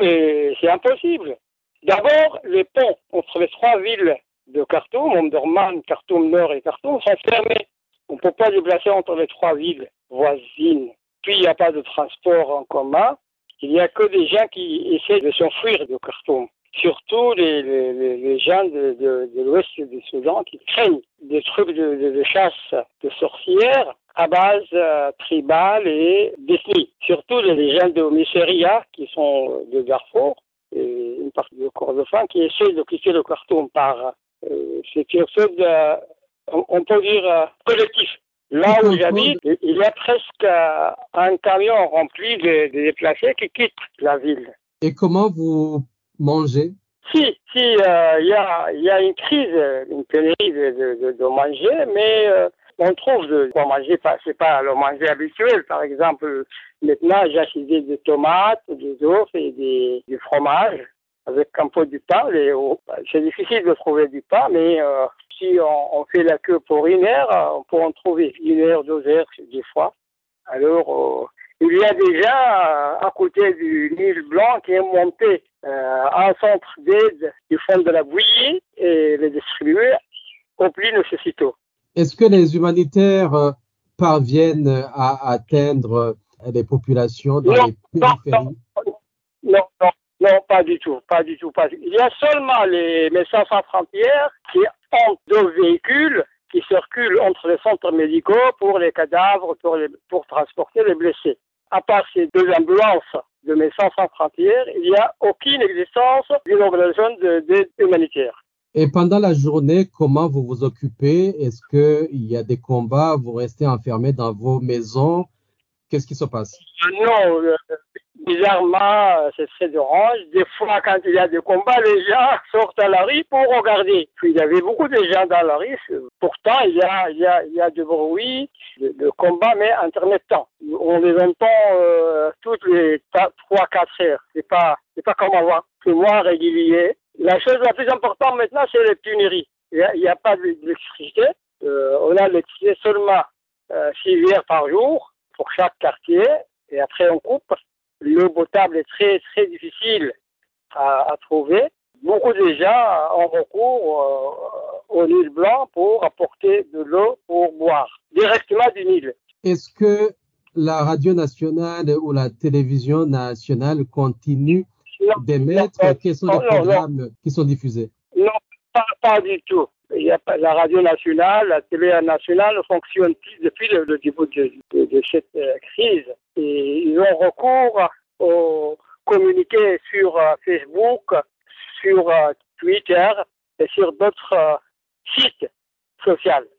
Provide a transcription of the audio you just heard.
mais c'est impossible. D'abord, les ponts entre les trois villes de Khartoum, Omdurman, Khartoum Nord et Khartoum, sont fermés. On ne peut pas déplacer entre les trois villes voisines. Puis, il n'y a pas de transport en commun. Il n'y a que des gens qui essaient de s'enfuir de Khartoum. Surtout les, gens de, l'ouest du Soudan qui craignent des trucs de chasse de sorcières à base euh, tribale et d'ethnie. Surtout les gens de Misseria qui sont de Darfour et une partie de Kordofan qui essaient d'occuper le Khartoum par euh, c'est quelque chose de, on, peut dire, euh, collectif. Là où j'habite, il y a presque euh, un camion rempli de, de, déplacés qui quittent la ville. Et comment vous mangez? Si, si, il y, a, y a une crise, une pénurie de, de, de manger, mais on trouve de quoi manger, c'est pas le manger habituel. Par exemple, maintenant, j'ai acheté des tomates, des œufs et des, du fromage avec un peu du pain. C'est difficile de trouver du pain, mais euh, si on, on, fait la queue pour une heure, on peut en trouver une heure, deux heures, des fois. Alors, euh, il y a déjà euh, à côté du Nil Blanc qui est monté euh, un centre d'aide du fond de la bouillie et les distribuer au plus nécessiteux. Est-ce que les humanitaires euh, parviennent à atteindre les populations dans non, les périphéries? Non, non, non, pas du tout, pas du tout. Pas du... Il y a seulement les médecins sans frontières qui ont deux véhicules qui circulent entre les centres médicaux pour les cadavres, pour, les, pour transporter les blessés. À part ces deux ambulances de médecins sans frontières, il n'y a aucune existence d'une organisation d'aide humanitaire. Et pendant la journée, comment vous vous occupez? Est-ce qu'il y a des combats? Vous restez enfermés dans vos maisons? Qu'est-ce qui se passe? Non, euh, bizarrement, c'est très orange. Des fois, quand il y a des combats, les gens sortent à la rue pour regarder. Puis il y avait beaucoup de gens dans la rue. Pourtant, il y a, il y a, il du bruit, de, de combats, mais intermittents. On les entend euh, toutes les trois, quatre heures. C'est pas, pas comme avant. C'est moins régulier. La chose la plus importante maintenant, c'est les tuneries. Il n'y a, pas d'électricité. Euh, on a l'électricité seulement euh, 6 heures par jour pour chaque quartier. Et après, on coupe. L'eau potable est très, très difficile à, à trouver. Beaucoup de gens ont recours euh, au Nil blanc pour apporter de l'eau pour boire directement du Nil. Est-ce que la radio nationale ou la télévision nationale continue Quels sont les programmes qui sont diffusés Non, pas, pas du tout. Il y a pas, la radio nationale, la télé nationale fonctionne plus depuis le, le début de, de, de cette euh, crise. Et ils ont recours au communiqué sur euh, Facebook, sur euh, Twitter et sur d'autres sites sociaux.